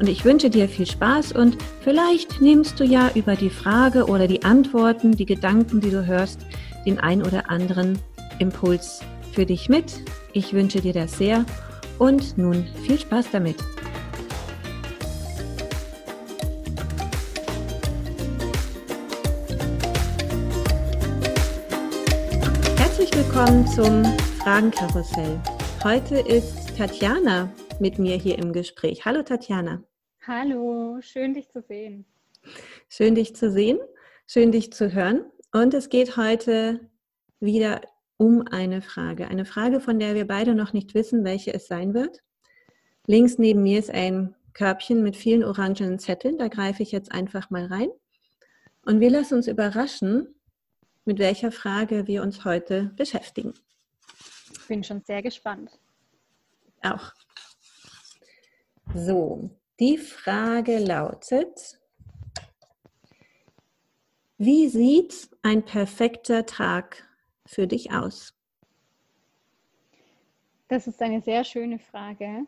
und ich wünsche dir viel Spaß und vielleicht nimmst du ja über die Frage oder die Antworten, die Gedanken, die du hörst, den ein oder anderen Impuls für dich mit. Ich wünsche dir das sehr und nun viel Spaß damit. Herzlich willkommen zum Fragenkarussell. Heute ist Tatjana mit mir hier im Gespräch. Hallo Tatjana. Hallo, schön dich zu sehen. Schön dich zu sehen, schön dich zu hören. Und es geht heute wieder um eine Frage. Eine Frage, von der wir beide noch nicht wissen, welche es sein wird. Links neben mir ist ein Körbchen mit vielen orangenen Zetteln. Da greife ich jetzt einfach mal rein. Und wir lassen uns überraschen, mit welcher Frage wir uns heute beschäftigen. Ich bin schon sehr gespannt. Auch. So, die Frage lautet, wie sieht ein perfekter Tag für dich aus? Das ist eine sehr schöne Frage.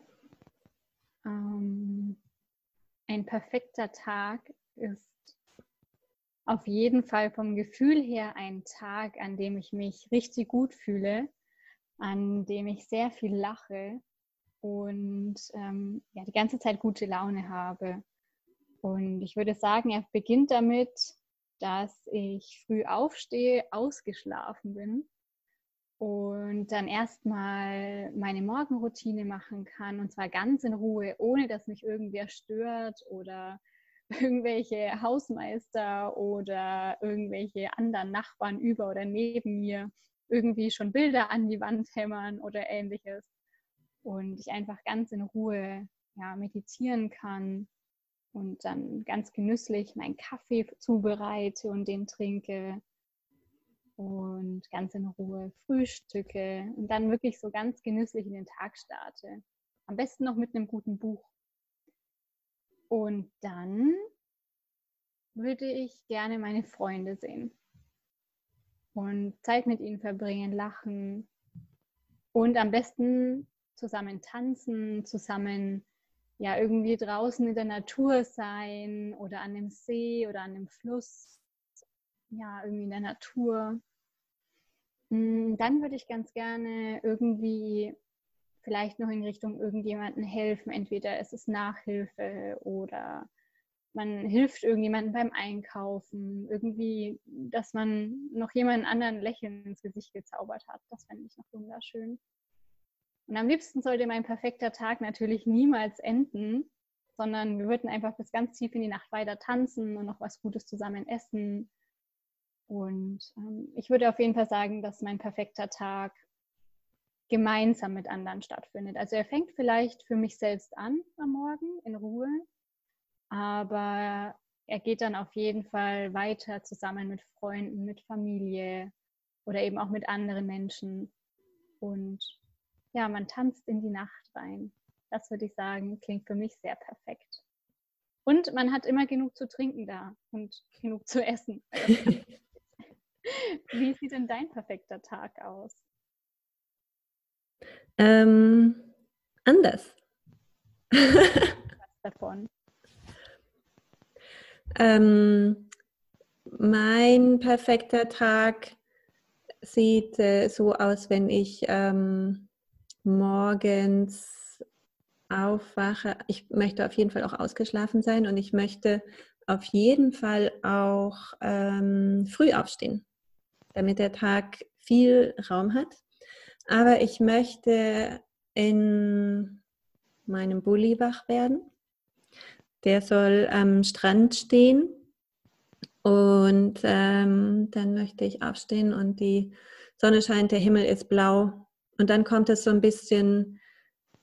Ähm, ein perfekter Tag ist auf jeden Fall vom Gefühl her ein Tag, an dem ich mich richtig gut fühle, an dem ich sehr viel lache, und ähm, ja, die ganze Zeit gute Laune habe. Und ich würde sagen, er beginnt damit, dass ich früh aufstehe, ausgeschlafen bin und dann erstmal meine Morgenroutine machen kann und zwar ganz in Ruhe, ohne dass mich irgendwer stört oder irgendwelche Hausmeister oder irgendwelche anderen Nachbarn über oder neben mir irgendwie schon Bilder an die Wand hämmern oder ähnliches und ich einfach ganz in Ruhe ja, meditieren kann und dann ganz genüsslich meinen Kaffee zubereite und den trinke und ganz in Ruhe frühstücke und dann wirklich so ganz genüsslich in den Tag starte. Am besten noch mit einem guten Buch. Und dann würde ich gerne meine Freunde sehen und Zeit mit ihnen verbringen, lachen und am besten zusammen tanzen, zusammen ja irgendwie draußen in der Natur sein oder an dem See oder an dem Fluss, ja, irgendwie in der Natur. Mm, dann würde ich ganz gerne irgendwie vielleicht noch in Richtung irgendjemanden helfen. Entweder es ist Nachhilfe oder man hilft irgendjemandem beim Einkaufen. Irgendwie, dass man noch jemanden anderen Lächeln ins Gesicht gezaubert hat. Das fände ich noch wunderschön. Und am liebsten sollte mein perfekter Tag natürlich niemals enden, sondern wir würden einfach bis ganz tief in die Nacht weiter tanzen und noch was Gutes zusammen essen. Und ähm, ich würde auf jeden Fall sagen, dass mein perfekter Tag gemeinsam mit anderen stattfindet. Also er fängt vielleicht für mich selbst an am Morgen in Ruhe, aber er geht dann auf jeden Fall weiter zusammen mit Freunden, mit Familie oder eben auch mit anderen Menschen. Und ja, man tanzt in die Nacht rein. Das würde ich sagen, klingt für mich sehr perfekt. Und man hat immer genug zu trinken da und genug zu essen. Wie sieht denn dein perfekter Tag aus? Ähm, anders. Was davon? Ähm, mein perfekter Tag sieht äh, so aus, wenn ich ähm, morgens aufwache, ich möchte auf jeden Fall auch ausgeschlafen sein und ich möchte auf jeden Fall auch ähm, früh aufstehen, damit der Tag viel Raum hat. Aber ich möchte in meinem Bulli wach werden. Der soll am Strand stehen und ähm, dann möchte ich aufstehen und die Sonne scheint, der Himmel ist blau und dann kommt es so ein bisschen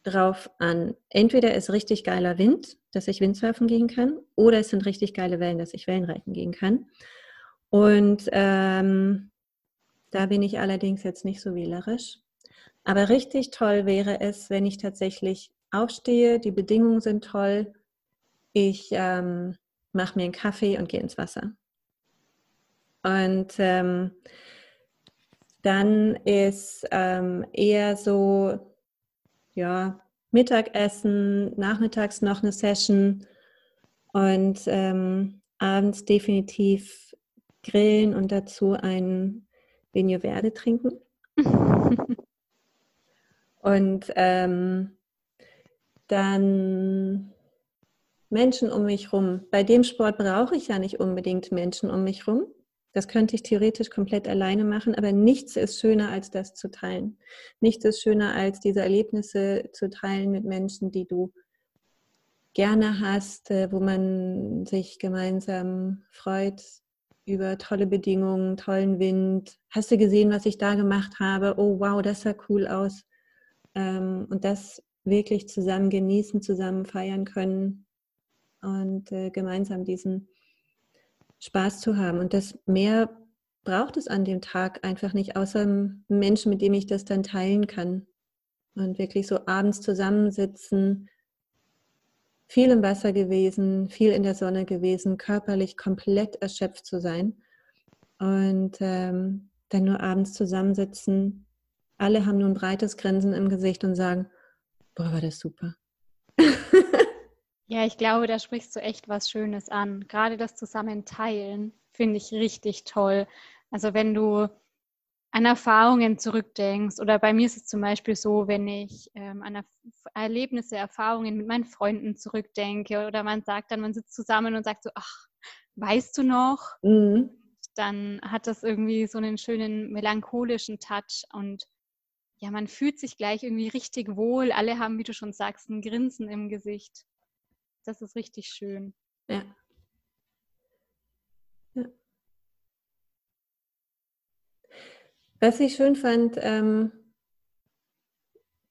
drauf an. Entweder ist richtig geiler Wind, dass ich Windsurfen gehen kann, oder es sind richtig geile Wellen, dass ich Wellenreiten gehen kann. Und ähm, da bin ich allerdings jetzt nicht so wählerisch. Aber richtig toll wäre es, wenn ich tatsächlich aufstehe, die Bedingungen sind toll, ich ähm, mache mir einen Kaffee und gehe ins Wasser. Und ähm, dann ist ähm, eher so, ja, Mittagessen, nachmittags noch eine Session und ähm, abends definitiv grillen und dazu ein Vigno Verde trinken. und ähm, dann Menschen um mich rum. Bei dem Sport brauche ich ja nicht unbedingt Menschen um mich rum. Das könnte ich theoretisch komplett alleine machen, aber nichts ist schöner, als das zu teilen. Nichts ist schöner, als diese Erlebnisse zu teilen mit Menschen, die du gerne hast, äh, wo man sich gemeinsam freut über tolle Bedingungen, tollen Wind. Hast du gesehen, was ich da gemacht habe? Oh, wow, das sah cool aus. Ähm, und das wirklich zusammen genießen, zusammen feiern können und äh, gemeinsam diesen Spaß zu haben. Und das mehr braucht es an dem Tag einfach nicht, außer Menschen, mit dem ich das dann teilen kann. Und wirklich so abends zusammensitzen, viel im Wasser gewesen, viel in der Sonne gewesen, körperlich komplett erschöpft zu sein. Und ähm, dann nur abends zusammensitzen. Alle haben nun breites Grinsen im Gesicht und sagen, boah, war das super. Ja, ich glaube, da sprichst du echt was Schönes an. Gerade das Zusammenteilen finde ich richtig toll. Also wenn du an Erfahrungen zurückdenkst oder bei mir ist es zum Beispiel so, wenn ich ähm, an Erlebnisse, Erfahrungen mit meinen Freunden zurückdenke oder man sagt dann, man sitzt zusammen und sagt so, ach, weißt du noch? Mhm. Dann hat das irgendwie so einen schönen melancholischen Touch und ja, man fühlt sich gleich irgendwie richtig wohl. Alle haben, wie du schon sagst, ein Grinsen im Gesicht. Das ist richtig schön. Ja. ja. Was ich schön fand ähm,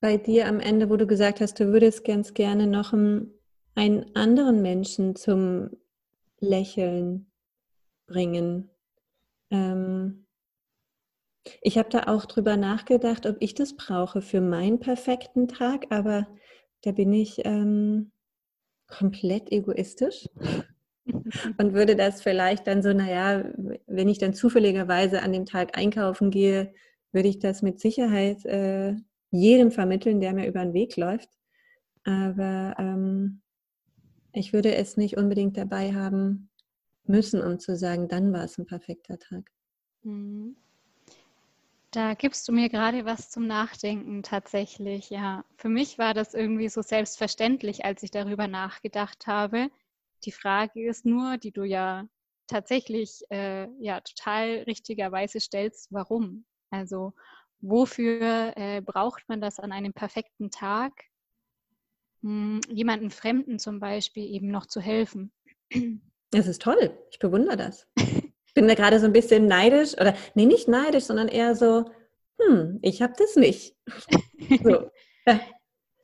bei dir am Ende, wo du gesagt hast, du würdest ganz gerne noch einen, anderen Menschen zum Lächeln bringen. Ähm, ich habe da auch drüber nachgedacht, ob ich das brauche für meinen perfekten Tag, aber da bin ich ähm, komplett egoistisch und würde das vielleicht dann so, naja, wenn ich dann zufälligerweise an dem Tag einkaufen gehe, würde ich das mit Sicherheit äh, jedem vermitteln, der mir über den Weg läuft. Aber ähm, ich würde es nicht unbedingt dabei haben müssen, um zu sagen, dann war es ein perfekter Tag. Mhm. Da gibst du mir gerade was zum Nachdenken tatsächlich. Ja, für mich war das irgendwie so selbstverständlich, als ich darüber nachgedacht habe. Die Frage ist nur, die du ja tatsächlich äh, ja total richtigerweise stellst, warum? Also wofür äh, braucht man das an einem perfekten Tag? Hm, jemanden Fremden zum Beispiel eben noch zu helfen. Das ist toll. Ich bewundere das. bin da gerade so ein bisschen neidisch oder nee, nicht neidisch, sondern eher so, hm, ich habe das nicht. so.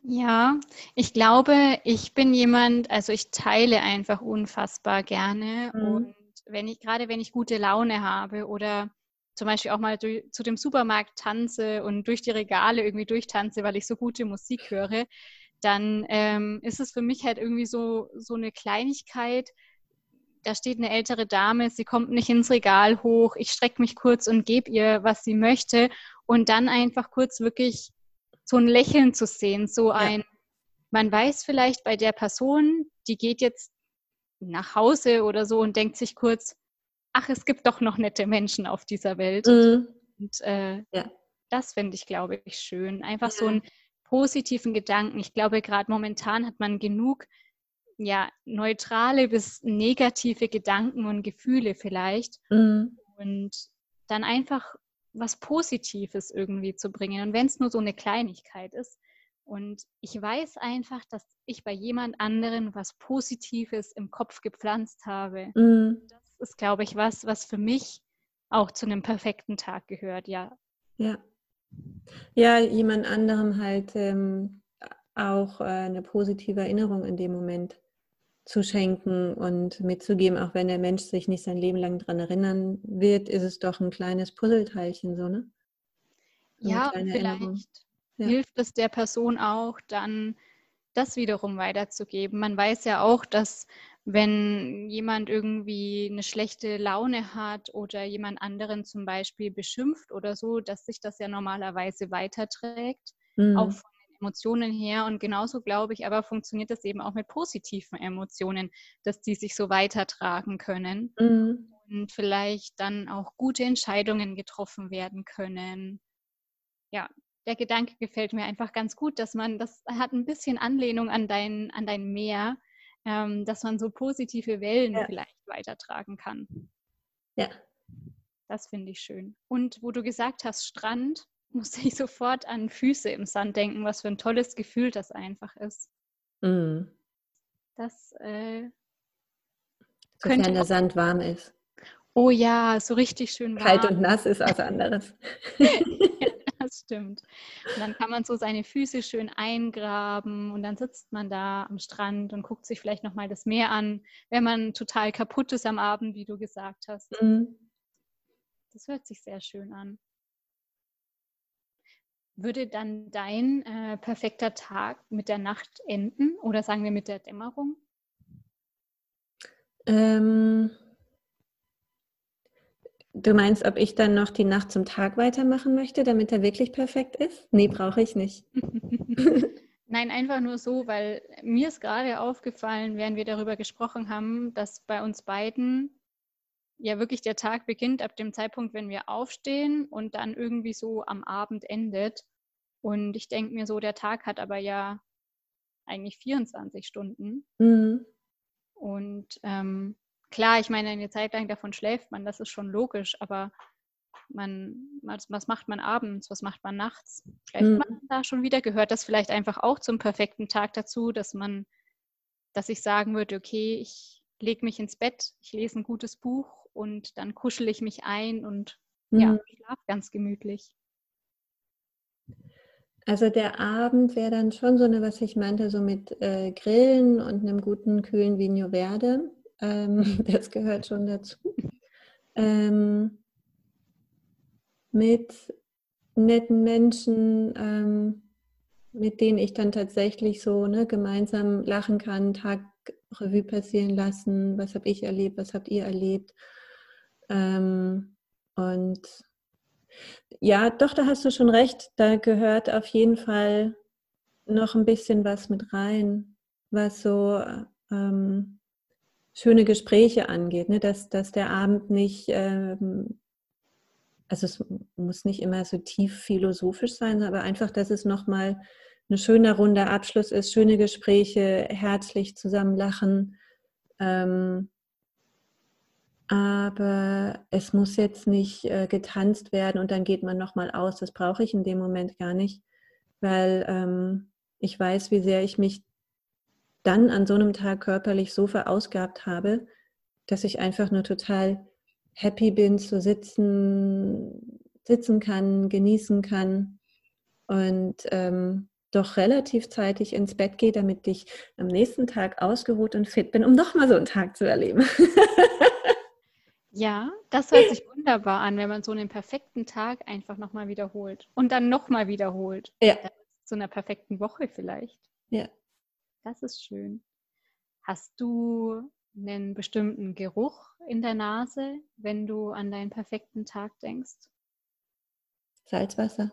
Ja, ich glaube, ich bin jemand, also ich teile einfach unfassbar gerne mhm. und wenn ich, gerade wenn ich gute Laune habe oder zum Beispiel auch mal durch, zu dem Supermarkt tanze und durch die Regale irgendwie durchtanze, weil ich so gute Musik höre, dann ähm, ist es für mich halt irgendwie so, so eine Kleinigkeit, da steht eine ältere Dame, sie kommt nicht ins Regal hoch, ich strecke mich kurz und gebe ihr, was sie möchte und dann einfach kurz wirklich so ein Lächeln zu sehen, so ein, ja. man weiß vielleicht bei der Person, die geht jetzt nach Hause oder so und denkt sich kurz, ach, es gibt doch noch nette Menschen auf dieser Welt. Mhm. Und äh, ja. das finde ich, glaube ich, schön. Einfach ja. so einen positiven Gedanken. Ich glaube, gerade momentan hat man genug ja, neutrale bis negative Gedanken und Gefühle vielleicht. Mhm. Und dann einfach was Positives irgendwie zu bringen. Und wenn es nur so eine Kleinigkeit ist. Und ich weiß einfach, dass ich bei jemand anderen was Positives im Kopf gepflanzt habe. Mhm. Das ist, glaube ich, was, was für mich auch zu einem perfekten Tag gehört, ja. Ja. Ja, jemand anderem halt ähm, auch äh, eine positive Erinnerung in dem Moment zu schenken und mitzugeben, auch wenn der Mensch sich nicht sein Leben lang daran erinnern wird, ist es doch ein kleines Puzzleteilchen, so, ne? Eine ja, vielleicht ja. hilft es der Person auch dann, das wiederum weiterzugeben. Man weiß ja auch, dass wenn jemand irgendwie eine schlechte Laune hat oder jemand anderen zum Beispiel beschimpft oder so, dass sich das ja normalerweise weiterträgt, mhm. auch von Emotionen her. Und genauso glaube ich, aber funktioniert das eben auch mit positiven Emotionen, dass die sich so weitertragen können mhm. und vielleicht dann auch gute Entscheidungen getroffen werden können. Ja, der Gedanke gefällt mir einfach ganz gut, dass man, das hat ein bisschen Anlehnung an dein, an dein Meer ähm, dass man so positive Wellen ja. vielleicht weitertragen kann. Ja. Das finde ich schön. Und wo du gesagt hast, Strand, musste ich sofort an Füße im Sand denken, was für ein tolles Gefühl das einfach ist. Mhm. Das äh, könnte der Sand warm ist. Oh ja, so richtig schön warm. Kalt und nass ist was anderes. das stimmt. Und dann kann man so seine Füße schön eingraben und dann sitzt man da am Strand und guckt sich vielleicht nochmal das Meer an, wenn man total kaputt ist am Abend, wie du gesagt hast. Mhm. Das hört sich sehr schön an. Würde dann dein äh, perfekter Tag mit der Nacht enden oder sagen wir mit der Dämmerung? Ähm, Du meinst, ob ich dann noch die Nacht zum Tag weitermachen möchte, damit er wirklich perfekt ist? Nee, brauche ich nicht. Nein, einfach nur so, weil mir ist gerade aufgefallen, während wir darüber gesprochen haben, dass bei uns beiden ja wirklich der Tag beginnt ab dem Zeitpunkt, wenn wir aufstehen und dann irgendwie so am Abend endet. Und ich denke mir so, der Tag hat aber ja eigentlich 24 Stunden. Mhm. Und ähm, klar, ich meine, eine Zeit lang davon schläft man, das ist schon logisch, aber man, was, was macht man abends, was macht man nachts? Schläft mhm. man da schon wieder? Gehört das vielleicht einfach auch zum perfekten Tag dazu, dass man, dass ich sagen würde, okay, ich lege mich ins Bett, ich lese ein gutes Buch und dann kuschel ich mich ein und mhm. ja, schlaf ganz gemütlich. Also der Abend wäre dann schon so eine, was ich meinte, so mit äh, Grillen und einem guten, kühlen Vino Verde. Ähm, das gehört schon dazu. Ähm, mit netten Menschen, ähm, mit denen ich dann tatsächlich so ne, gemeinsam lachen kann, Tag Revue passieren lassen, was habe ich erlebt, was habt ihr erlebt. Ähm, und ja, doch, da hast du schon recht, da gehört auf jeden Fall noch ein bisschen was mit rein, was so ähm, schöne Gespräche angeht, ne? dass, dass der Abend nicht, ähm, also es muss nicht immer so tief philosophisch sein, aber einfach, dass es nochmal ein schöner runder Abschluss ist, schöne Gespräche, herzlich zusammen lachen. Ähm, aber es muss jetzt nicht äh, getanzt werden und dann geht man nochmal aus. Das brauche ich in dem Moment gar nicht, weil ähm, ich weiß, wie sehr ich mich dann an so einem Tag körperlich so verausgabt habe, dass ich einfach nur total happy bin zu sitzen, sitzen kann, genießen kann und ähm, doch relativ zeitig ins Bett gehe, damit ich am nächsten Tag ausgeruht und fit bin, um nochmal so einen Tag zu erleben. ja, das hört sich wunderbar an, wenn man so einen perfekten Tag einfach nochmal wiederholt und dann nochmal wiederholt. Ja. Zu einer perfekten Woche vielleicht. Ja. Das ist schön. Hast du einen bestimmten Geruch in der Nase, wenn du an deinen perfekten Tag denkst? Salzwasser.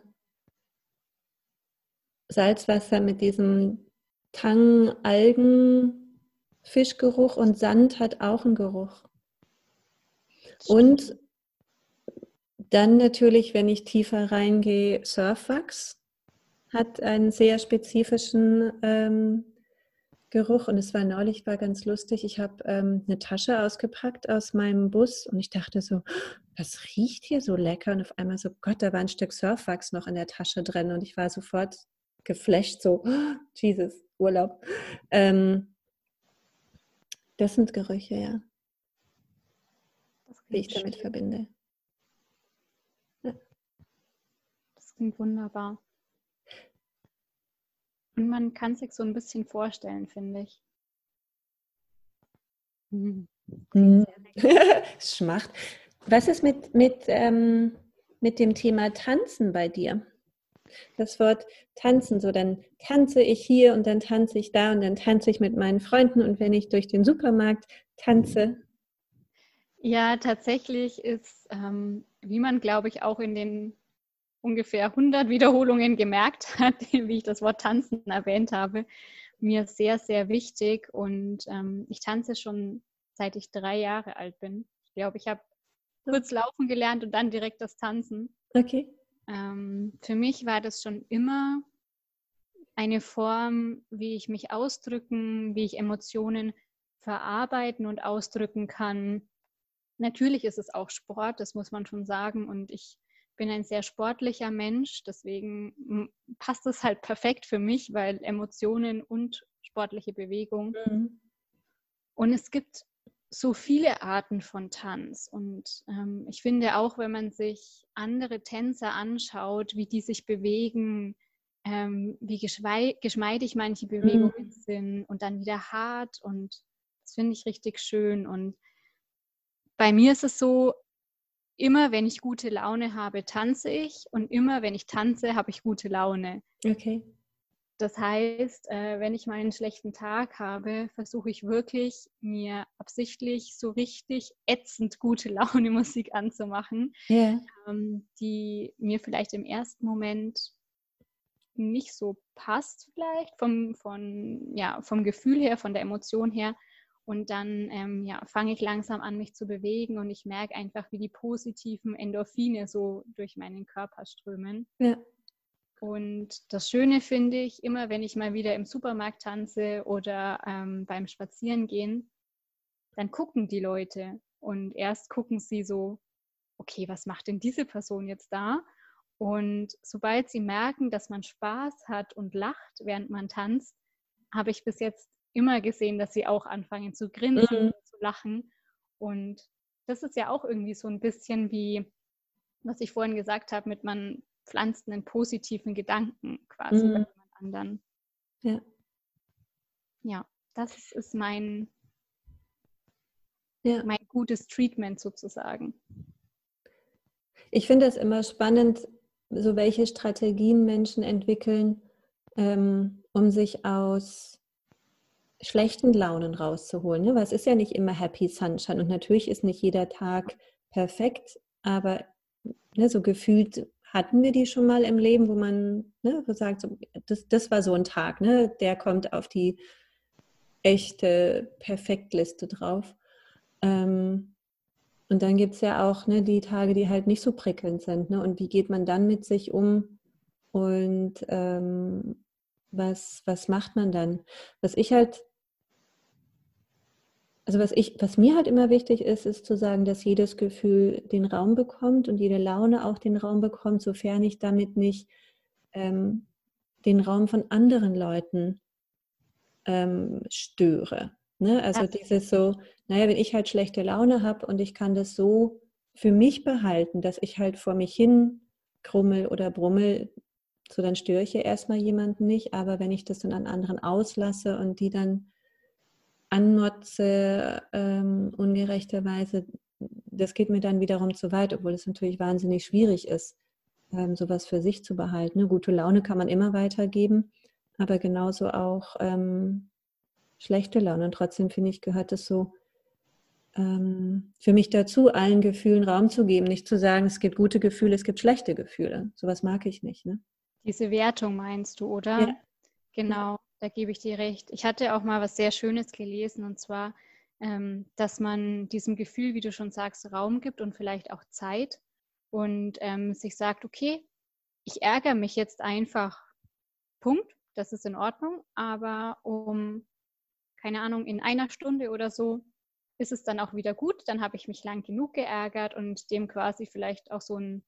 Salzwasser mit diesem Tang, Algen, Fischgeruch und Sand hat auch einen Geruch. Und dann natürlich, wenn ich tiefer reingehe, Surfwachs hat einen sehr spezifischen ähm, Geruch und es war neulich, war ganz lustig. Ich habe ähm, eine Tasche ausgepackt aus meinem Bus und ich dachte so, was riecht hier so lecker? Und auf einmal so, Gott, da war ein Stück Surfwachs noch in der Tasche drin und ich war sofort geflasht, so, oh, Jesus, Urlaub. Ähm, das sind Gerüche, ja. Wie ich damit verbinde. Ja. Das klingt wunderbar. Und man kann sich so ein bisschen vorstellen, finde ich. Mhm. Schmacht. Was ist mit, mit, ähm, mit dem Thema Tanzen bei dir? Das Wort tanzen, so dann tanze ich hier und dann tanze ich da und dann tanze ich mit meinen Freunden und wenn ich durch den Supermarkt tanze. Ja, tatsächlich ist, ähm, wie man, glaube ich, auch in den ungefähr 100 Wiederholungen gemerkt hat, wie ich das Wort tanzen erwähnt habe, mir sehr, sehr wichtig. Und ähm, ich tanze schon seit ich drei Jahre alt bin. Ich glaube, ich habe kurz laufen gelernt und dann direkt das Tanzen. Okay. Ähm, für mich war das schon immer eine Form, wie ich mich ausdrücken, wie ich Emotionen verarbeiten und ausdrücken kann. Natürlich ist es auch Sport, das muss man schon sagen. Und ich bin ein sehr sportlicher Mensch, deswegen passt es halt perfekt für mich, weil Emotionen und sportliche Bewegung. Mhm. Und es gibt so viele Arten von Tanz. Und ähm, ich finde auch, wenn man sich andere Tänzer anschaut, wie die sich bewegen, ähm, wie geschmeidig manche Bewegungen mhm. sind und dann wieder hart. Und das finde ich richtig schön. Und bei mir ist es so, immer wenn ich gute Laune habe, tanze ich. Und immer wenn ich tanze, habe ich gute Laune. Okay. Das heißt, äh, wenn ich mal einen schlechten Tag habe, versuche ich wirklich, mir absichtlich so richtig ätzend gute Laune Musik anzumachen, yeah. die mir vielleicht im ersten Moment nicht so passt, vielleicht vom, von, ja, vom Gefühl her, von der Emotion her. Und dann ähm, ja, fange ich langsam an, mich zu bewegen und ich merke einfach, wie die positiven Endorphine so durch meinen Körper strömen. Ja. Und das Schöne finde ich, immer wenn ich mal wieder im Supermarkt tanze oder ähm, beim Spazierengehen, dann gucken die Leute und erst gucken sie so, okay, was macht denn diese Person jetzt da? Und sobald sie merken, dass man Spaß hat und lacht, während man tanzt, habe ich bis jetzt immer gesehen, dass sie auch anfangen zu grinsen, mhm. zu lachen. Und das ist ja auch irgendwie so ein bisschen wie, was ich vorhin gesagt habe, mit man pflanzt einen positiven Gedanken quasi mhm. bei jemand anderen. Ja. Ja, das ist mein, ja. mein gutes Treatment sozusagen. Ich finde es immer spannend, so welche Strategien Menschen entwickeln, ähm, um sich aus schlechten Launen rauszuholen. Ne? Weil es ist ja nicht immer Happy Sunshine und natürlich ist nicht jeder Tag perfekt, aber ne, so gefühlt hatten wir die schon mal im Leben, wo man ne, sagt, so, das, das war so ein Tag, ne, der kommt auf die echte Perfektliste drauf. Ähm, und dann gibt es ja auch ne, die Tage, die halt nicht so prickelnd sind. Ne? Und wie geht man dann mit sich um? Und ähm, was, was macht man dann? Was ich halt also was ich, was mir halt immer wichtig ist, ist zu sagen, dass jedes Gefühl den Raum bekommt und jede Laune auch den Raum bekommt, sofern ich damit nicht ähm, den Raum von anderen Leuten ähm, störe. Ne? Also Absolut. dieses so, naja, wenn ich halt schlechte Laune habe und ich kann das so für mich behalten, dass ich halt vor mich hin krummel oder brummel, so dann störe ich ja erstmal jemanden nicht, aber wenn ich das dann an anderen auslasse und die dann annotze, ähm, ungerechterweise, das geht mir dann wiederum zu weit, obwohl es natürlich wahnsinnig schwierig ist, ähm, sowas für sich zu behalten. Ne? Gute Laune kann man immer weitergeben, aber genauso auch ähm, schlechte Laune. Und trotzdem finde ich, gehört es so ähm, für mich dazu, allen Gefühlen Raum zu geben, nicht zu sagen, es gibt gute Gefühle, es gibt schlechte Gefühle. Sowas mag ich nicht. Ne? Diese Wertung meinst du, oder? Ja. Genau da gebe ich dir recht. Ich hatte auch mal was sehr Schönes gelesen und zwar, ähm, dass man diesem Gefühl, wie du schon sagst, Raum gibt und vielleicht auch Zeit und ähm, sich sagt, okay, ich ärgere mich jetzt einfach, Punkt, das ist in Ordnung, aber um, keine Ahnung, in einer Stunde oder so ist es dann auch wieder gut, dann habe ich mich lang genug geärgert und dem quasi vielleicht auch so ein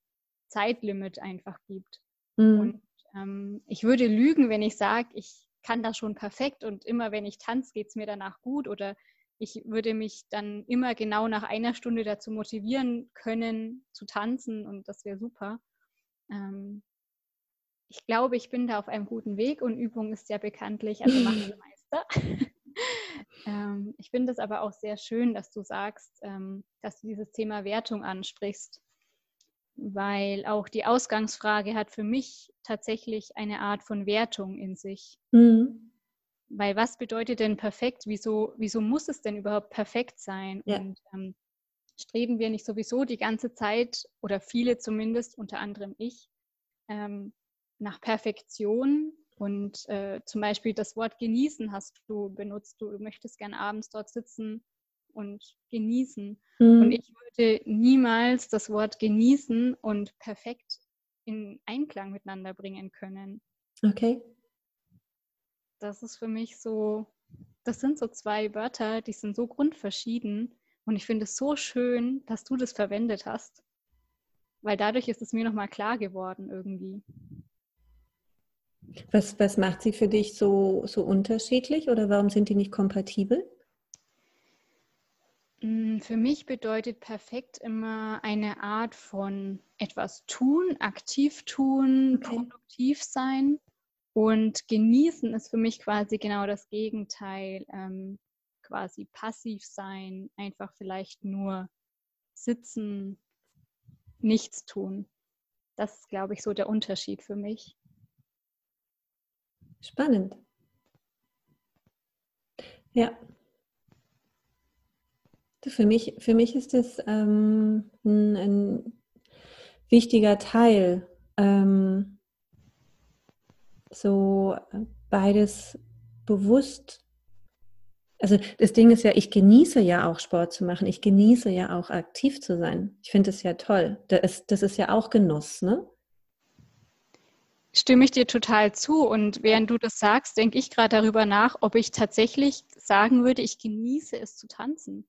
Zeitlimit einfach gibt. Mhm. Und ähm, ich würde lügen, wenn ich sage, ich kann das schon perfekt und immer wenn ich tanze, geht es mir danach gut oder ich würde mich dann immer genau nach einer Stunde dazu motivieren können zu tanzen und das wäre super. Ähm, ich glaube, ich bin da auf einem guten Weg und Übung ist ja bekanntlich, also machen wir Meister. ähm, ich finde es aber auch sehr schön, dass du sagst, ähm, dass du dieses Thema Wertung ansprichst, weil auch die Ausgangsfrage hat für mich tatsächlich eine Art von Wertung in sich. Mhm. Weil was bedeutet denn perfekt? Wieso, wieso muss es denn überhaupt perfekt sein? Ja. Und ähm, streben wir nicht sowieso die ganze Zeit oder viele zumindest, unter anderem ich, ähm, nach Perfektion? Und äh, zum Beispiel das Wort genießen hast du benutzt. Du möchtest gern abends dort sitzen und genießen. Mhm. Und ich würde niemals das Wort genießen und perfekt in Einklang miteinander bringen können. Okay. Das ist für mich so, das sind so zwei Wörter, die sind so grundverschieden. Und ich finde es so schön, dass du das verwendet hast. Weil dadurch ist es mir nochmal klar geworden irgendwie. Was, was macht sie für dich so, so unterschiedlich oder warum sind die nicht kompatibel? Mm, für mich bedeutet perfekt immer eine Art von etwas tun, aktiv tun, okay. produktiv sein. Und genießen ist für mich quasi genau das Gegenteil. Ähm, quasi passiv sein, einfach vielleicht nur sitzen, nichts tun. Das ist, glaube ich, so der Unterschied für mich. Spannend. Ja, für mich, für mich ist es ähm, ein, ein, wichtiger Teil, ähm, so beides bewusst. Also das Ding ist ja, ich genieße ja auch Sport zu machen, ich genieße ja auch aktiv zu sein. Ich finde es ja toll. Das ist, das ist ja auch Genuss, ne? Stimme ich dir total zu. Und während du das sagst, denke ich gerade darüber nach, ob ich tatsächlich sagen würde, ich genieße es zu tanzen.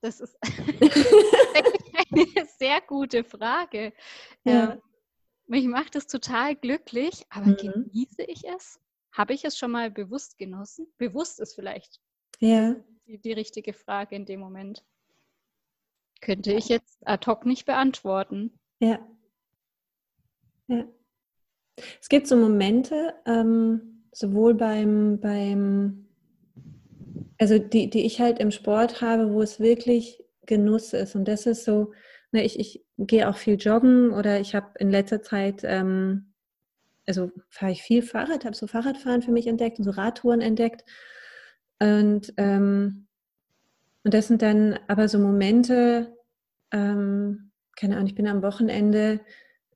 Das ist eine sehr gute Frage. Ja. Ähm, mich macht es total glücklich, aber mhm. genieße ich es? Habe ich es schon mal bewusst genossen? Bewusst ist vielleicht ja. die, die richtige Frage in dem Moment. Könnte ich jetzt ad hoc nicht beantworten. Ja. Ja. Es gibt so Momente, ähm, sowohl beim, beim also die, die ich halt im Sport habe, wo es wirklich Genuss ist. Und das ist so, ne, ich, ich gehe auch viel joggen oder ich habe in letzter Zeit, ähm, also fahre ich viel Fahrrad, habe so Fahrradfahren für mich entdeckt und so Radtouren entdeckt. Und, ähm, und das sind dann aber so Momente, ähm, keine Ahnung, ich bin am Wochenende,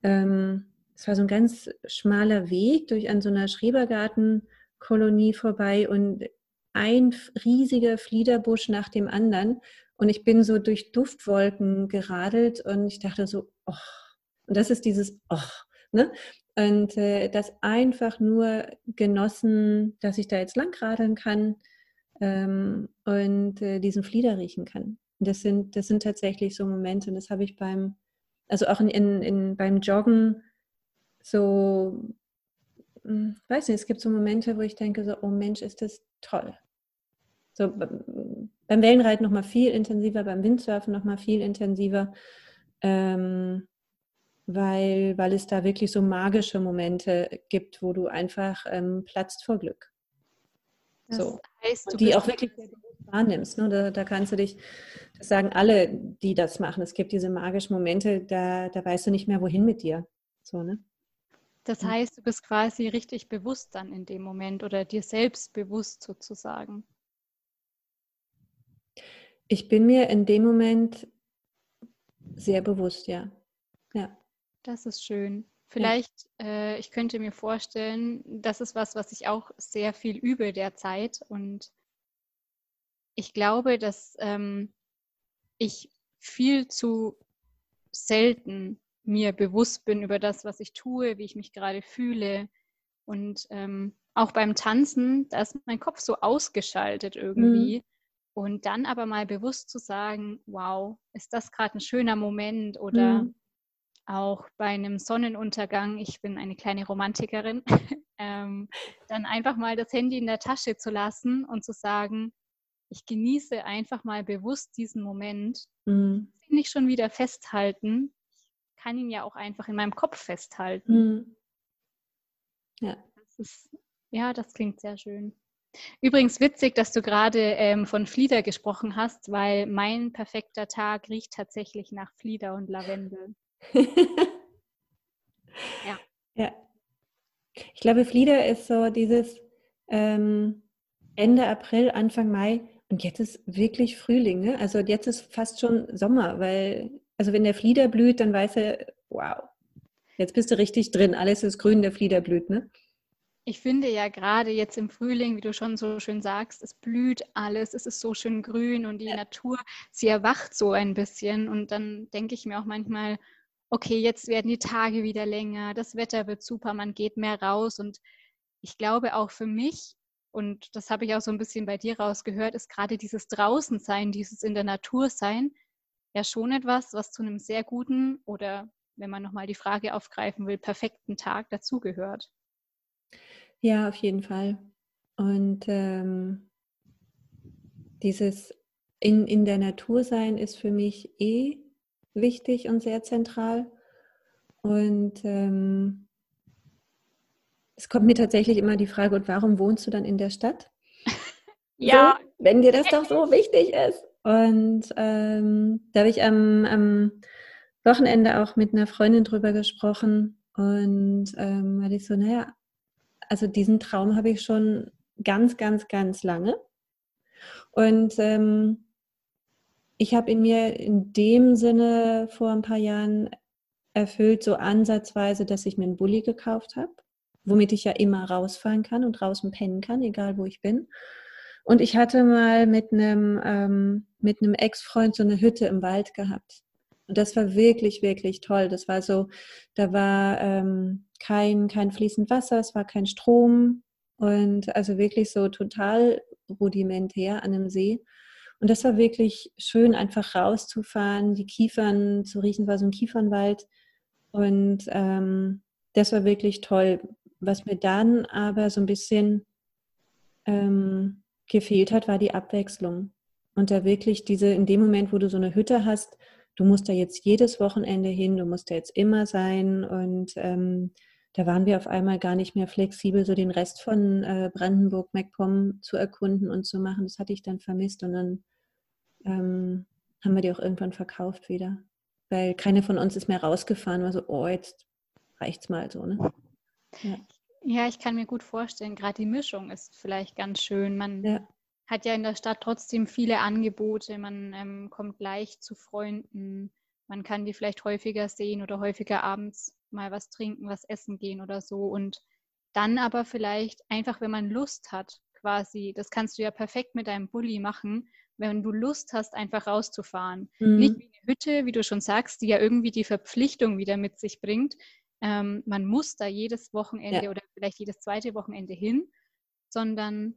ähm, es war so ein ganz schmaler Weg durch an so einer Schrebergartenkolonie vorbei und ein riesiger Fliederbusch nach dem anderen. Und ich bin so durch Duftwolken geradelt und ich dachte so, oh, und das ist dieses, oh, ne? Und äh, das einfach nur genossen, dass ich da jetzt lang radeln kann ähm, und äh, diesen Flieder riechen kann. Und das sind, das sind tatsächlich so Momente, und das habe ich beim, also auch in, in, in, beim Joggen so, hm, weiß nicht, es gibt so Momente, wo ich denke so, oh Mensch, ist das toll. So beim Wellenreiten noch mal viel intensiver, beim Windsurfen noch mal viel intensiver, ähm, weil, weil es da wirklich so magische Momente gibt, wo du einfach ähm, platzt vor Glück. Das so. heißt, die auch wirklich wahrnimmst. Ne? Da, da, kannst du dich, das sagen alle, die das machen. Es gibt diese magischen Momente, da, da weißt du nicht mehr, wohin mit dir. So, ne? Das heißt, du bist quasi richtig bewusst dann in dem Moment oder dir selbst bewusst sozusagen. Ich bin mir in dem Moment sehr bewusst, ja. Ja. Das ist schön. Vielleicht, ja. äh, ich könnte mir vorstellen, das ist was, was ich auch sehr viel übe derzeit. Und ich glaube, dass ähm, ich viel zu selten mir bewusst bin über das, was ich tue, wie ich mich gerade fühle. Und ähm, auch beim Tanzen, da ist mein Kopf so ausgeschaltet irgendwie. Mhm. Und dann aber mal bewusst zu sagen, wow, ist das gerade ein schöner Moment oder mhm. auch bei einem Sonnenuntergang, ich bin eine kleine Romantikerin, ähm, dann einfach mal das Handy in der Tasche zu lassen und zu sagen, ich genieße einfach mal bewusst diesen Moment, mhm. nicht schon wieder festhalten, kann ihn ja auch einfach in meinem Kopf festhalten. Mhm. Ja. Das ist, ja, das klingt sehr schön. Übrigens witzig, dass du gerade ähm, von Flieder gesprochen hast, weil mein perfekter Tag riecht tatsächlich nach Flieder und Lavendel. ja. Ja. Ich glaube, Flieder ist so dieses ähm, Ende April, Anfang Mai und jetzt ist wirklich Frühling. Ne? Also jetzt ist fast schon Sommer, weil, also wenn der Flieder blüht, dann weiß er, wow, jetzt bist du richtig drin. Alles ist grün, der Flieder blüht, ne? Ich finde ja gerade jetzt im Frühling, wie du schon so schön sagst, es blüht alles, es ist so schön grün und die ja. Natur, sie erwacht so ein bisschen. Und dann denke ich mir auch manchmal, okay, jetzt werden die Tage wieder länger, das Wetter wird super, man geht mehr raus. Und ich glaube auch für mich, und das habe ich auch so ein bisschen bei dir rausgehört, ist gerade dieses Draußensein, dieses in der Natur sein, ja schon etwas, was zu einem sehr guten oder, wenn man nochmal die Frage aufgreifen will, perfekten Tag dazugehört. Ja, auf jeden Fall. Und ähm, dieses in, in der Natur sein ist für mich eh wichtig und sehr zentral. Und ähm, es kommt mir tatsächlich immer die Frage, und warum wohnst du dann in der Stadt? ja. So, wenn dir das doch so wichtig ist. Und ähm, da habe ich am, am, Wochenende auch mit einer Freundin drüber gesprochen und ähm, hatte ich so, naja, also diesen Traum habe ich schon ganz, ganz, ganz lange. Und ähm, ich habe in mir in dem Sinne vor ein paar Jahren erfüllt, so ansatzweise, dass ich mir einen Bulli gekauft habe, womit ich ja immer rausfahren kann und draußen pennen kann, egal wo ich bin. Und ich hatte mal mit einem, ähm, mit einem Ex-Freund so eine Hütte im Wald gehabt. Und das war wirklich, wirklich toll. Das war so, da war ähm, kein, kein fließend Wasser, es war kein Strom und also wirklich so total rudimentär an einem See. Und das war wirklich schön, einfach rauszufahren, die Kiefern zu riechen, war so ein Kiefernwald. Und ähm, das war wirklich toll. Was mir dann aber so ein bisschen ähm, gefehlt hat, war die Abwechslung. Und da wirklich diese, in dem Moment, wo du so eine Hütte hast, du musst da jetzt jedes Wochenende hin, du musst da jetzt immer sein. Und ähm, da waren wir auf einmal gar nicht mehr flexibel, so den Rest von äh, Brandenburg, MacPom zu erkunden und zu machen. Das hatte ich dann vermisst und dann ähm, haben wir die auch irgendwann verkauft wieder. Weil keine von uns ist mehr rausgefahren, war so, oh, jetzt reicht's mal so, ne? Ja. Ja ich kann mir gut vorstellen, gerade die Mischung ist vielleicht ganz schön. Man ja hat ja in der Stadt trotzdem viele Angebote. Man ähm, kommt leicht zu Freunden. Man kann die vielleicht häufiger sehen oder häufiger abends mal was trinken, was essen gehen oder so. Und dann aber vielleicht einfach, wenn man Lust hat, quasi, das kannst du ja perfekt mit deinem Bulli machen, wenn du Lust hast, einfach rauszufahren. Mhm. Nicht wie eine Hütte, wie du schon sagst, die ja irgendwie die Verpflichtung wieder mit sich bringt. Ähm, man muss da jedes Wochenende ja. oder vielleicht jedes zweite Wochenende hin, sondern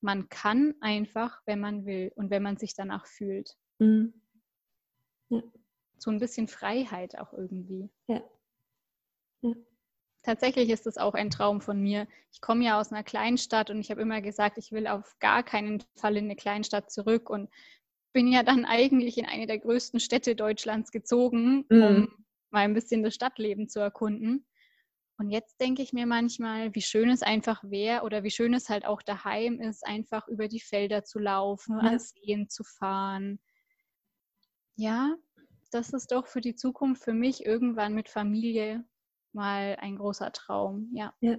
man kann einfach, wenn man will und wenn man sich danach fühlt. Mhm. Ja. So ein bisschen Freiheit auch irgendwie. Ja. ja. Tatsächlich ist das auch ein Traum von mir. Ich komme ja aus einer Kleinstadt und ich habe immer gesagt, ich will auf gar keinen Fall in eine Kleinstadt zurück und bin ja dann eigentlich in eine der größten Städte Deutschlands gezogen, mhm. Mal ein bisschen das Stadtleben zu erkunden. Und jetzt denke ich mir manchmal, wie schön es einfach wäre oder wie schön es halt auch daheim ist, einfach über die Felder zu laufen, ja. an Seen zu fahren. Ja, das ist doch für die Zukunft für mich irgendwann mit Familie mal ein großer Traum. Ja, ja,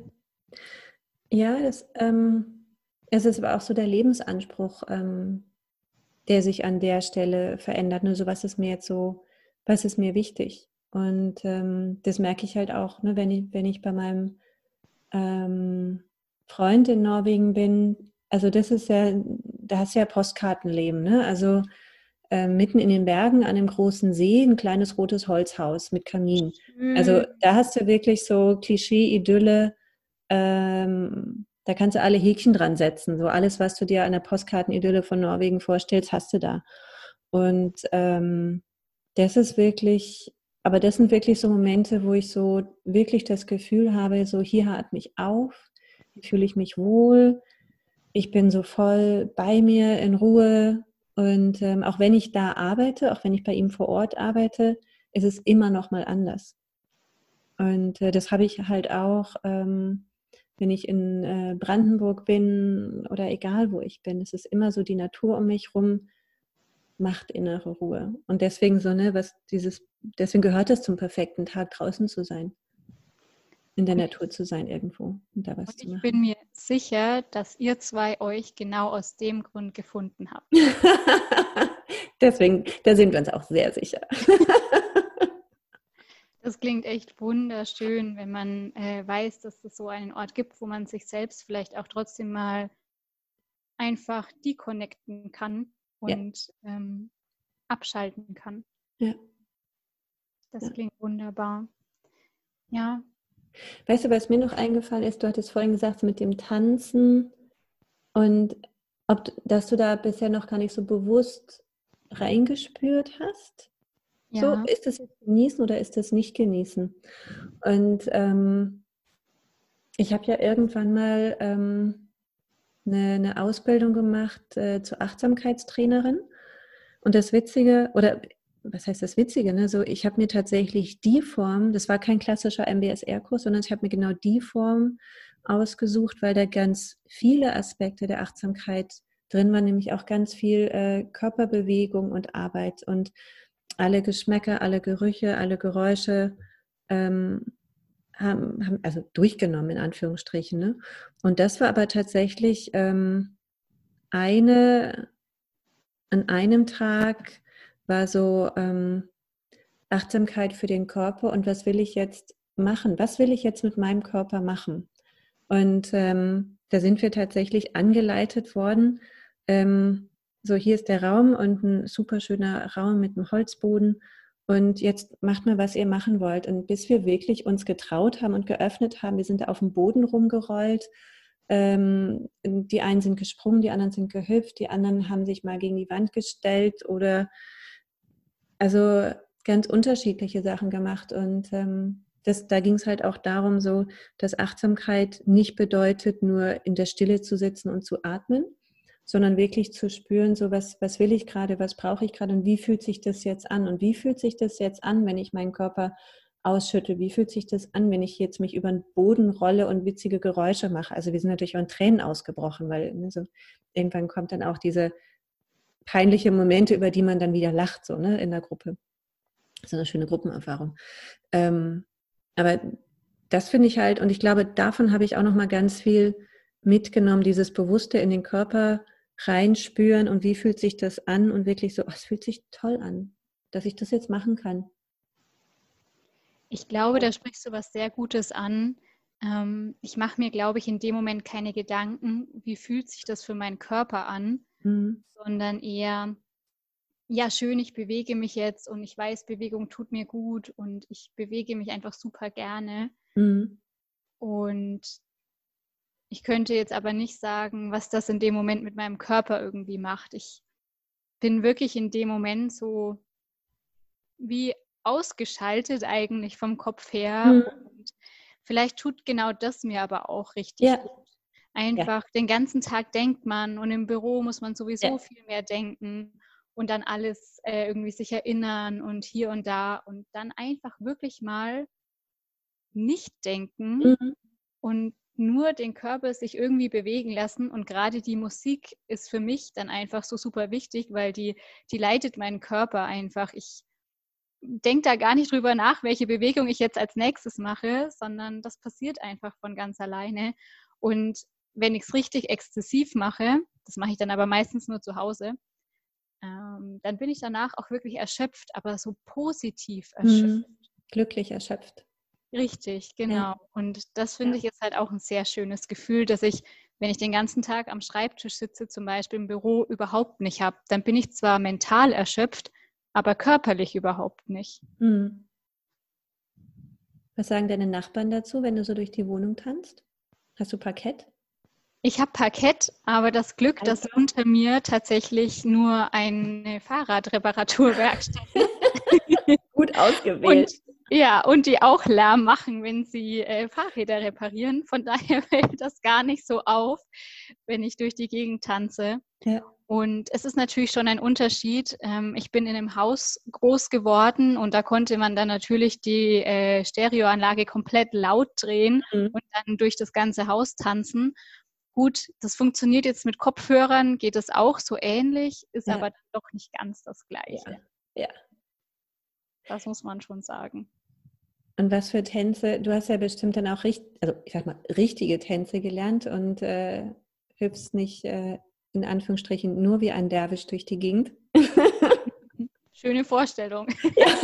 ja das, ähm, es ist aber auch so der Lebensanspruch, ähm, der sich an der Stelle verändert. Nur so, was ist mir jetzt so, was ist mir wichtig? Und ähm, das merke ich halt auch, ne, wenn, ich, wenn ich bei meinem ähm, Freund in Norwegen bin. Also das ist ja, da hast du ja Postkartenleben, ne? Also äh, mitten in den Bergen an einem großen See ein kleines rotes Holzhaus mit Kamin. Mhm. Also da hast du wirklich so Klischee-Idylle. Ähm, da kannst du alle Häkchen dran setzen. So alles, was du dir an der Postkartenidylle von Norwegen vorstellst, hast du da. Und ähm, das ist wirklich aber das sind wirklich so Momente, wo ich so wirklich das Gefühl habe, so hier hat mich auf, hier fühle ich mich wohl, ich bin so voll bei mir in Ruhe. Und ähm, auch wenn ich da arbeite, auch wenn ich bei ihm vor Ort arbeite, ist es immer noch mal anders. Und äh, das habe ich halt auch, ähm, wenn ich in äh, Brandenburg bin oder egal wo ich bin. Es ist immer so die Natur um mich rum macht innere Ruhe. Und deswegen so, ne, was dieses, deswegen gehört es zum perfekten Tag, draußen zu sein. In der Natur zu sein irgendwo und da was und zu machen. Ich bin mir sicher, dass ihr zwei euch genau aus dem Grund gefunden habt. deswegen, da sind wir uns auch sehr sicher. Das klingt echt wunderschön, wenn man äh, weiß, dass es so einen Ort gibt, wo man sich selbst vielleicht auch trotzdem mal einfach deconnecten kann und ja. ähm, abschalten kann. Ja. Das ja. klingt wunderbar. Ja. Weißt du, was mir noch eingefallen ist? Du hattest vorhin gesagt, mit dem Tanzen und ob, dass du da bisher noch gar nicht so bewusst reingespürt hast. Ja. So, ist das jetzt genießen oder ist das nicht genießen? Und ähm, ich habe ja irgendwann mal ähm, eine, eine Ausbildung gemacht äh, zur Achtsamkeitstrainerin. Und das Witzige, oder was heißt das Witzige? Ne? So, ich habe mir tatsächlich die Form, das war kein klassischer MBSR-Kurs, sondern ich habe mir genau die Form ausgesucht, weil da ganz viele Aspekte der Achtsamkeit drin waren, nämlich auch ganz viel äh, Körperbewegung und Arbeit und alle Geschmäcker, alle Gerüche, alle Geräusche ähm, haben, haben also durchgenommen in Anführungsstrichen. Ne? Und das war aber tatsächlich ähm, eine, an einem Tag war so ähm, Achtsamkeit für den Körper und was will ich jetzt machen? Was will ich jetzt mit meinem Körper machen? Und ähm, da sind wir tatsächlich angeleitet worden. Ähm, so, hier ist der Raum und ein super schöner Raum mit einem Holzboden. Und jetzt macht mal, was ihr machen wollt. Und bis wir wirklich uns getraut haben und geöffnet haben, wir sind auf dem Boden rumgerollt. Ähm, die einen sind gesprungen, die anderen sind gehüpft, die anderen haben sich mal gegen die Wand gestellt oder also ganz unterschiedliche Sachen gemacht. Und ähm, das, da ging es halt auch darum, so, dass Achtsamkeit nicht bedeutet, nur in der Stille zu sitzen und zu atmen, sondern wirklich zu spüren, so was, was will ich gerade, was brauche ich gerade und wie fühlt sich das jetzt an und wie fühlt sich das jetzt an, wenn ich meinen Körper ausschütte, wie fühlt sich das an, wenn ich jetzt mich über den Boden rolle und witzige Geräusche mache. Also wir sind natürlich auch in Tränen ausgebrochen, weil ne, so, irgendwann kommt dann auch diese peinliche Momente, über die man dann wieder lacht, so ne, in der Gruppe. Ist eine schöne Gruppenerfahrung. Ähm, aber das finde ich halt, und ich glaube, davon habe ich auch noch mal ganz viel mitgenommen, dieses Bewusste in den Körper reinspüren und wie fühlt sich das an und wirklich so, oh, es fühlt sich toll an, dass ich das jetzt machen kann. Ich glaube, da sprichst du was sehr Gutes an. Ähm, ich mache mir, glaube ich, in dem Moment keine Gedanken, wie fühlt sich das für meinen Körper an, mhm. sondern eher, ja, schön, ich bewege mich jetzt und ich weiß, Bewegung tut mir gut und ich bewege mich einfach super gerne. Mhm. Und ich könnte jetzt aber nicht sagen, was das in dem Moment mit meinem Körper irgendwie macht. Ich bin wirklich in dem Moment so wie ausgeschaltet eigentlich vom Kopf her. Mhm. Und vielleicht tut genau das mir aber auch richtig ja. gut. Einfach ja. den ganzen Tag denkt man und im Büro muss man sowieso ja. viel mehr denken und dann alles äh, irgendwie sich erinnern und hier und da und dann einfach wirklich mal nicht denken mhm. und nur den Körper sich irgendwie bewegen lassen. Und gerade die Musik ist für mich dann einfach so super wichtig, weil die, die leitet meinen Körper einfach. Ich denke da gar nicht drüber nach, welche Bewegung ich jetzt als nächstes mache, sondern das passiert einfach von ganz alleine. Und wenn ich es richtig exzessiv mache, das mache ich dann aber meistens nur zu Hause, ähm, dann bin ich danach auch wirklich erschöpft, aber so positiv mhm. erschöpft. Glücklich erschöpft. Richtig, genau. Ja. Und das finde ich jetzt halt auch ein sehr schönes Gefühl, dass ich, wenn ich den ganzen Tag am Schreibtisch sitze, zum Beispiel im Büro, überhaupt nicht habe. Dann bin ich zwar mental erschöpft, aber körperlich überhaupt nicht. Hm. Was sagen deine Nachbarn dazu, wenn du so durch die Wohnung tanzt? Hast du Parkett? Ich habe Parkett, aber das Glück, also. dass unter mir tatsächlich nur eine Fahrradreparaturwerkstatt ist. Gut ausgewählt. Ja, und die auch Lärm machen, wenn sie äh, Fahrräder reparieren. Von daher fällt das gar nicht so auf, wenn ich durch die Gegend tanze. Ja. Und es ist natürlich schon ein Unterschied. Ähm, ich bin in einem Haus groß geworden und da konnte man dann natürlich die äh, Stereoanlage komplett laut drehen mhm. und dann durch das ganze Haus tanzen. Gut, das funktioniert jetzt mit Kopfhörern, geht es auch so ähnlich, ist ja. aber doch nicht ganz das Gleiche. Ja. ja. Das muss man schon sagen. Und was für Tänze? Du hast ja bestimmt dann auch richtig, also ich sag mal, richtige Tänze gelernt und äh, hüpfst nicht äh, in Anführungsstrichen nur wie ein Derwisch durch die Gegend. Schöne Vorstellung. Ja.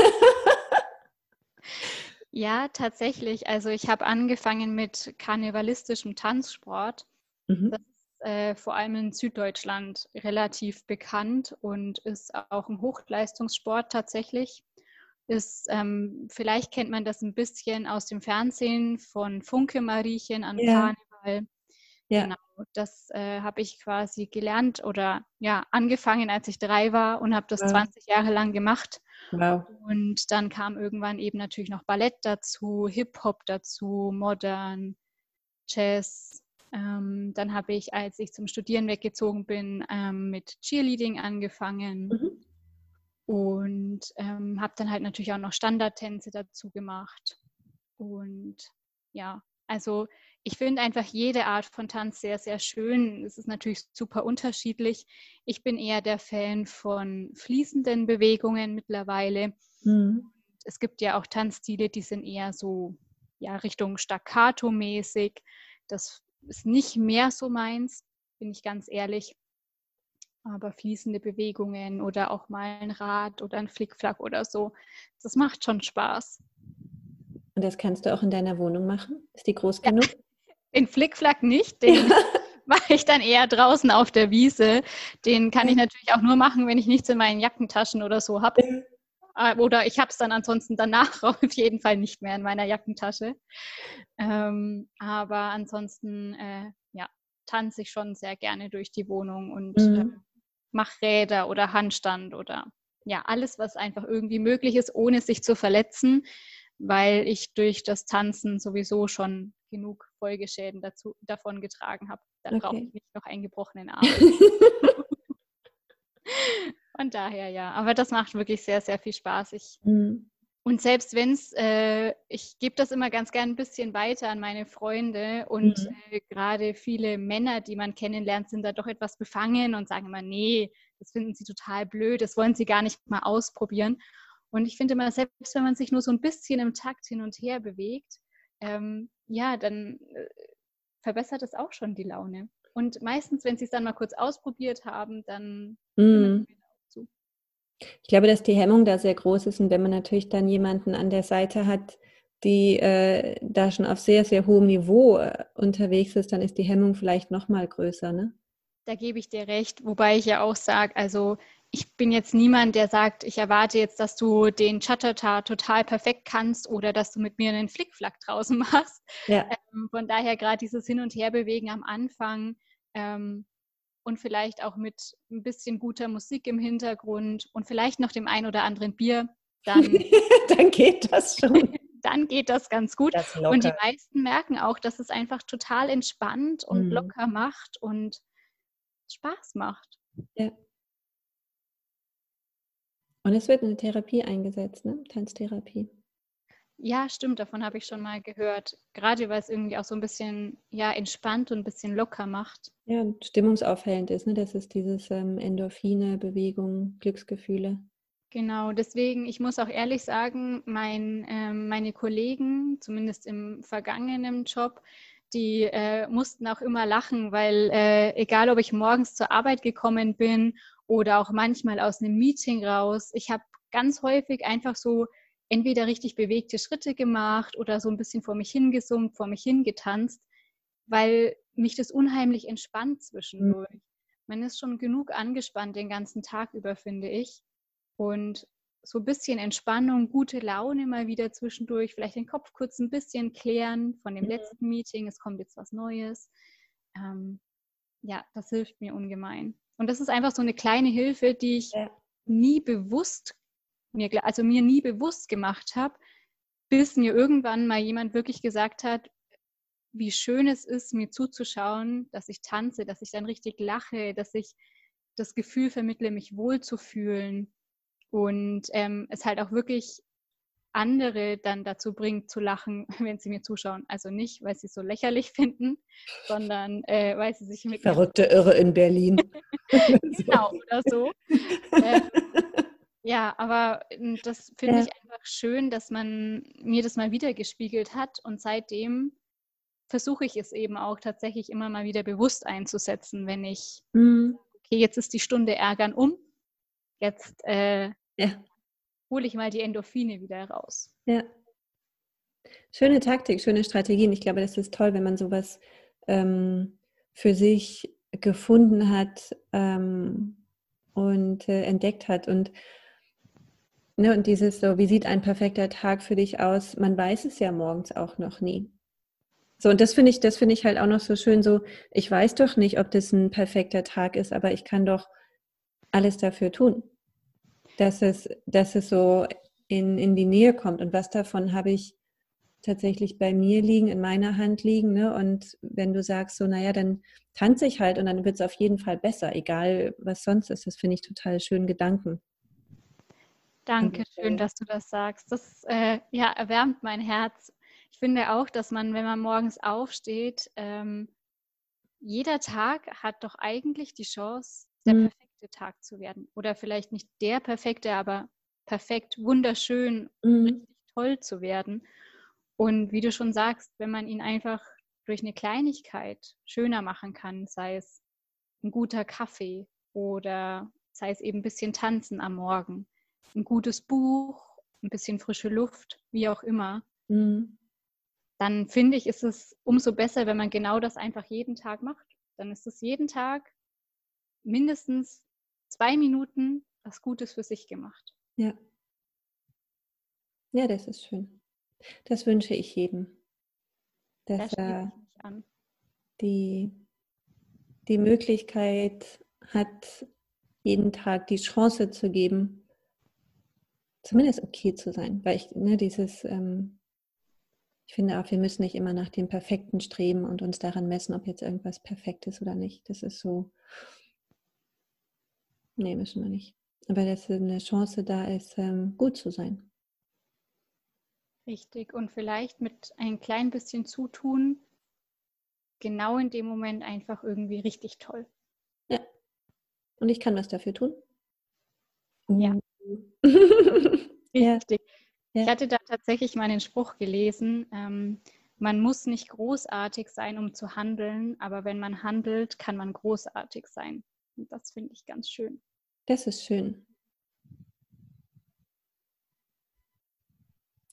ja, tatsächlich. Also ich habe angefangen mit karnevalistischem Tanzsport. Mhm. Das ist äh, vor allem in Süddeutschland relativ bekannt und ist auch ein Hochleistungssport tatsächlich. Ist, ähm, vielleicht kennt man das ein bisschen aus dem Fernsehen von Funke Mariechen an ja. Karneval. Ja. Genau, das äh, habe ich quasi gelernt oder ja, angefangen, als ich drei war und habe das wow. 20 Jahre lang gemacht. Wow. Und dann kam irgendwann eben natürlich noch Ballett dazu, Hip-Hop dazu, Modern, Jazz. Ähm, dann habe ich, als ich zum Studieren weggezogen bin, ähm, mit Cheerleading angefangen. Mhm. Und ähm, habe dann halt natürlich auch noch Standardtänze dazu gemacht. Und ja, also ich finde einfach jede Art von Tanz sehr, sehr schön. Es ist natürlich super unterschiedlich. Ich bin eher der Fan von fließenden Bewegungen mittlerweile. Mhm. Es gibt ja auch Tanzstile, die sind eher so ja, Richtung Staccato-mäßig. Das ist nicht mehr so meins, bin ich ganz ehrlich. Aber fließende Bewegungen oder auch mal ein Rad oder ein Flickflack oder so, das macht schon Spaß. Und das kannst du auch in deiner Wohnung machen? Ist die groß genug? Ja. Den Flickflack nicht, den mache ich dann eher draußen auf der Wiese. Den kann ich natürlich auch nur machen, wenn ich nichts in meinen Jackentaschen oder so habe. Äh, oder ich habe es dann ansonsten danach auf jeden Fall nicht mehr in meiner Jackentasche. Ähm, aber ansonsten, äh, ja, tanze ich schon sehr gerne durch die Wohnung und mhm. Mache Räder oder Handstand oder ja, alles, was einfach irgendwie möglich ist, ohne sich zu verletzen, weil ich durch das Tanzen sowieso schon genug Folgeschäden dazu, davon getragen habe. Dann okay. brauche ich nicht noch einen gebrochenen Arm. Von daher ja. Aber das macht wirklich sehr, sehr viel Spaß. Ich, mhm. Und selbst wenn es, äh, ich gebe das immer ganz gern ein bisschen weiter an meine Freunde und mhm. äh, gerade viele Männer, die man kennenlernt, sind da doch etwas befangen und sagen immer, nee, das finden sie total blöd, das wollen sie gar nicht mal ausprobieren. Und ich finde immer, selbst wenn man sich nur so ein bisschen im Takt hin und her bewegt, ähm, ja, dann äh, verbessert es auch schon die Laune. Und meistens, wenn sie es dann mal kurz ausprobiert haben, dann mm. Ich glaube, dass die Hemmung da sehr groß ist und wenn man natürlich dann jemanden an der Seite hat, die äh, da schon auf sehr, sehr hohem Niveau äh, unterwegs ist, dann ist die Hemmung vielleicht noch mal größer, ne? Da gebe ich dir recht, wobei ich ja auch sage, also ich bin jetzt niemand, der sagt, ich erwarte jetzt, dass du den Chatata total perfekt kannst oder dass du mit mir einen Flickflack draußen machst. Ja. Ähm, von daher gerade dieses Hin- und Herbewegen am Anfang ähm, und vielleicht auch mit ein bisschen guter Musik im Hintergrund und vielleicht noch dem ein oder anderen Bier, dann, dann geht das schon. dann geht das ganz gut. Das und die meisten merken auch, dass es einfach total entspannt und mhm. locker macht und Spaß macht. Ja. Und es wird eine Therapie eingesetzt, ne? Tanztherapie. Ja, stimmt, davon habe ich schon mal gehört. Gerade weil es irgendwie auch so ein bisschen ja, entspannt und ein bisschen locker macht. Ja, und stimmungsaufhellend ist, ne? Das ist dieses ähm, Endorphine, Bewegung, Glücksgefühle. Genau, deswegen, ich muss auch ehrlich sagen, mein, ähm, meine Kollegen, zumindest im vergangenen Job, die äh, mussten auch immer lachen, weil äh, egal, ob ich morgens zur Arbeit gekommen bin oder auch manchmal aus einem Meeting raus. Ich habe ganz häufig einfach so entweder richtig bewegte Schritte gemacht oder so ein bisschen vor mich hingesummt, vor mich hingetanzt, weil mich das unheimlich entspannt zwischendurch. Mhm. Man ist schon genug angespannt den ganzen Tag über, finde ich. Und so ein bisschen Entspannung, gute Laune mal wieder zwischendurch, vielleicht den Kopf kurz ein bisschen klären von dem mhm. letzten Meeting, es kommt jetzt was Neues. Ähm, ja, das hilft mir ungemein. Und das ist einfach so eine kleine Hilfe, die ich ja. nie bewusst mir, also mir nie bewusst gemacht habe, bis mir irgendwann mal jemand wirklich gesagt hat, wie schön es ist, mir zuzuschauen, dass ich tanze, dass ich dann richtig lache, dass ich das Gefühl vermittle, mich wohlzufühlen und ähm, es halt auch wirklich andere dann dazu bringt zu lachen, wenn sie mir zuschauen. Also nicht, weil sie es so lächerlich finden, sondern äh, weil sie sich mit verrückte Irre in Berlin. genau oder so. ähm, ja, aber hm, das finde ich einfach schön, dass man mir das mal wieder gespiegelt hat und seitdem versuche ich es eben auch tatsächlich immer mal wieder bewusst einzusetzen, wenn ich, mhm. okay, jetzt ist die Stunde Ärgern um, jetzt äh, ja. hole ich mal die Endorphine wieder raus. Ja. Schöne Taktik, schöne Strategien. Ich glaube, das ist toll, wenn man sowas ähm, für sich gefunden hat ähm, und äh, entdeckt hat. Und, ne, und dieses so, wie sieht ein perfekter Tag für dich aus? Man weiß es ja morgens auch noch nie. So, und das finde ich, das finde ich halt auch noch so schön, so, ich weiß doch nicht, ob das ein perfekter Tag ist, aber ich kann doch alles dafür tun, dass es, dass es so in, in die Nähe kommt. Und was davon habe ich tatsächlich bei mir liegen, in meiner Hand liegen. Ne? Und wenn du sagst, so, naja, dann tanze ich halt und dann wird es auf jeden Fall besser, egal was sonst ist. Das finde ich total schön Gedanken. Danke, schön, dass du das sagst. Das äh, ja, erwärmt mein Herz ich finde auch, dass man, wenn man morgens aufsteht, ähm, jeder Tag hat doch eigentlich die Chance, der mhm. perfekte Tag zu werden. Oder vielleicht nicht der perfekte, aber perfekt, wunderschön, mhm. richtig toll zu werden. Und wie du schon sagst, wenn man ihn einfach durch eine Kleinigkeit schöner machen kann, sei es ein guter Kaffee oder sei es eben ein bisschen tanzen am Morgen, ein gutes Buch, ein bisschen frische Luft, wie auch immer, mhm dann finde ich, ist es umso besser, wenn man genau das einfach jeden Tag macht. Dann ist es jeden Tag mindestens zwei Minuten was Gutes für sich gemacht. Ja. Ja, das ist schön. Das wünsche ich jedem. Dass er die, die Möglichkeit hat, jeden Tag die Chance zu geben, zumindest okay zu sein. Weil ich, ne, dieses, ähm, ich finde auch, wir müssen nicht immer nach dem Perfekten streben und uns daran messen, ob jetzt irgendwas perfekt ist oder nicht. Das ist so, nee, müssen wir nicht. Aber dass eine Chance da ist, ähm, gut zu sein. Richtig. Und vielleicht mit ein klein bisschen Zutun, genau in dem Moment einfach irgendwie richtig toll. Ja. Und ich kann was dafür tun. Ja. Ja. Ich hatte da tatsächlich mal einen Spruch gelesen, ähm, man muss nicht großartig sein, um zu handeln, aber wenn man handelt, kann man großartig sein. Und das finde ich ganz schön. Das ist schön.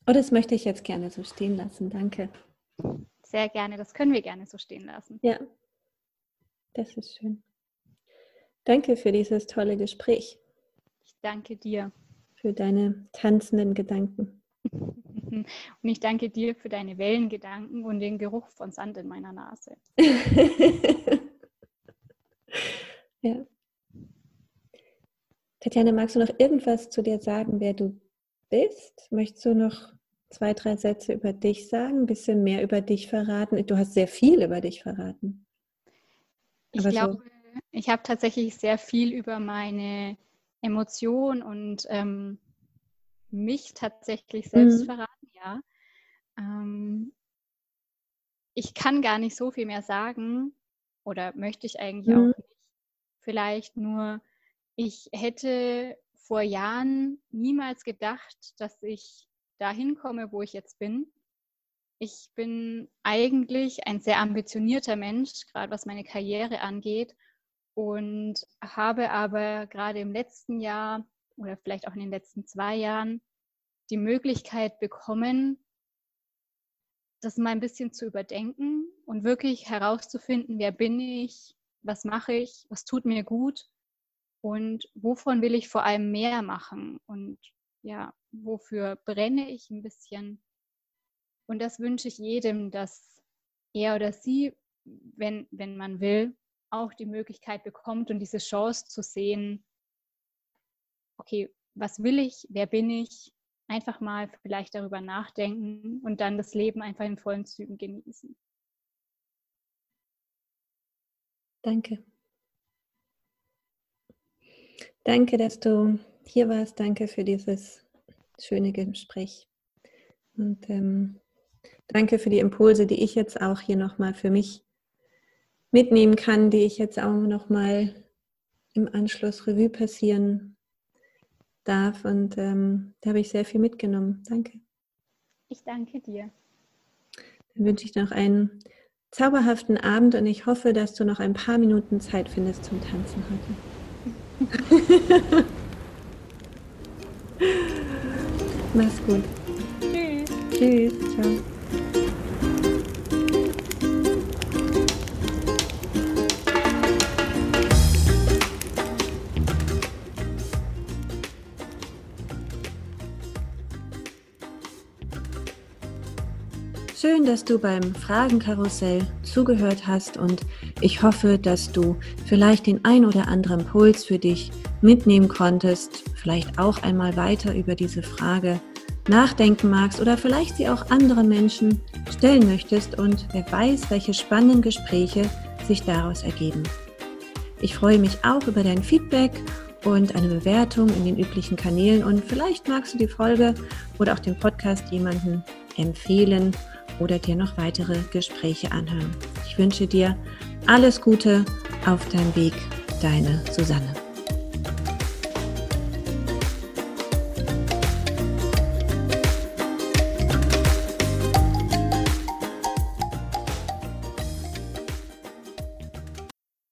Oh, das möchte ich jetzt gerne so stehen lassen. Danke. Sehr gerne. Das können wir gerne so stehen lassen. Ja, das ist schön. Danke für dieses tolle Gespräch. Ich danke dir für deine tanzenden Gedanken. Und ich danke dir für deine Wellengedanken und den Geruch von Sand in meiner Nase. ja. Tatjana, magst du noch irgendwas zu dir sagen, wer du bist? Möchtest du noch zwei, drei Sätze über dich sagen, ein bisschen mehr über dich verraten? Du hast sehr viel über dich verraten. Aber ich glaube, so. ich habe tatsächlich sehr viel über meine Emotion und ähm, mich tatsächlich selbst mhm. verraten, ja. Ähm, ich kann gar nicht so viel mehr sagen oder möchte ich eigentlich mhm. auch nicht. Vielleicht nur, ich hätte vor Jahren niemals gedacht, dass ich dahin komme, wo ich jetzt bin. Ich bin eigentlich ein sehr ambitionierter Mensch, gerade was meine Karriere angeht und habe aber gerade im letzten Jahr oder vielleicht auch in den letzten zwei Jahren die Möglichkeit bekommen, das mal ein bisschen zu überdenken und wirklich herauszufinden, wer bin ich, was mache ich, was tut mir gut und wovon will ich vor allem mehr machen und ja, wofür brenne ich ein bisschen. Und das wünsche ich jedem, dass er oder sie, wenn, wenn man will, auch die Möglichkeit bekommt und diese Chance zu sehen, okay, was will ich, wer bin ich einfach mal vielleicht darüber nachdenken und dann das Leben einfach in vollen Zügen genießen. Danke. Danke, dass du hier warst. Danke für dieses schöne Gespräch. Und ähm, danke für die Impulse, die ich jetzt auch hier nochmal für mich mitnehmen kann, die ich jetzt auch nochmal im Anschluss Revue passieren darf. Und ähm, da habe ich sehr viel mitgenommen. Danke. Ich danke dir. Dann wünsche ich noch einen zauberhaften Abend und ich hoffe, dass du noch ein paar Minuten Zeit findest zum Tanzen heute. Mach's gut. Tschüss. Tschüss. Ciao. Schön, dass du beim Fragenkarussell zugehört hast und ich hoffe, dass du vielleicht den ein oder anderen Impuls für dich mitnehmen konntest, vielleicht auch einmal weiter über diese Frage nachdenken magst oder vielleicht sie auch anderen Menschen stellen möchtest und wer weiß, welche spannenden Gespräche sich daraus ergeben. Ich freue mich auch über dein Feedback und eine Bewertung in den üblichen Kanälen und vielleicht magst du die Folge oder auch den Podcast jemanden empfehlen oder dir noch weitere Gespräche anhören. Ich wünsche dir alles Gute auf deinem Weg, deine Susanne.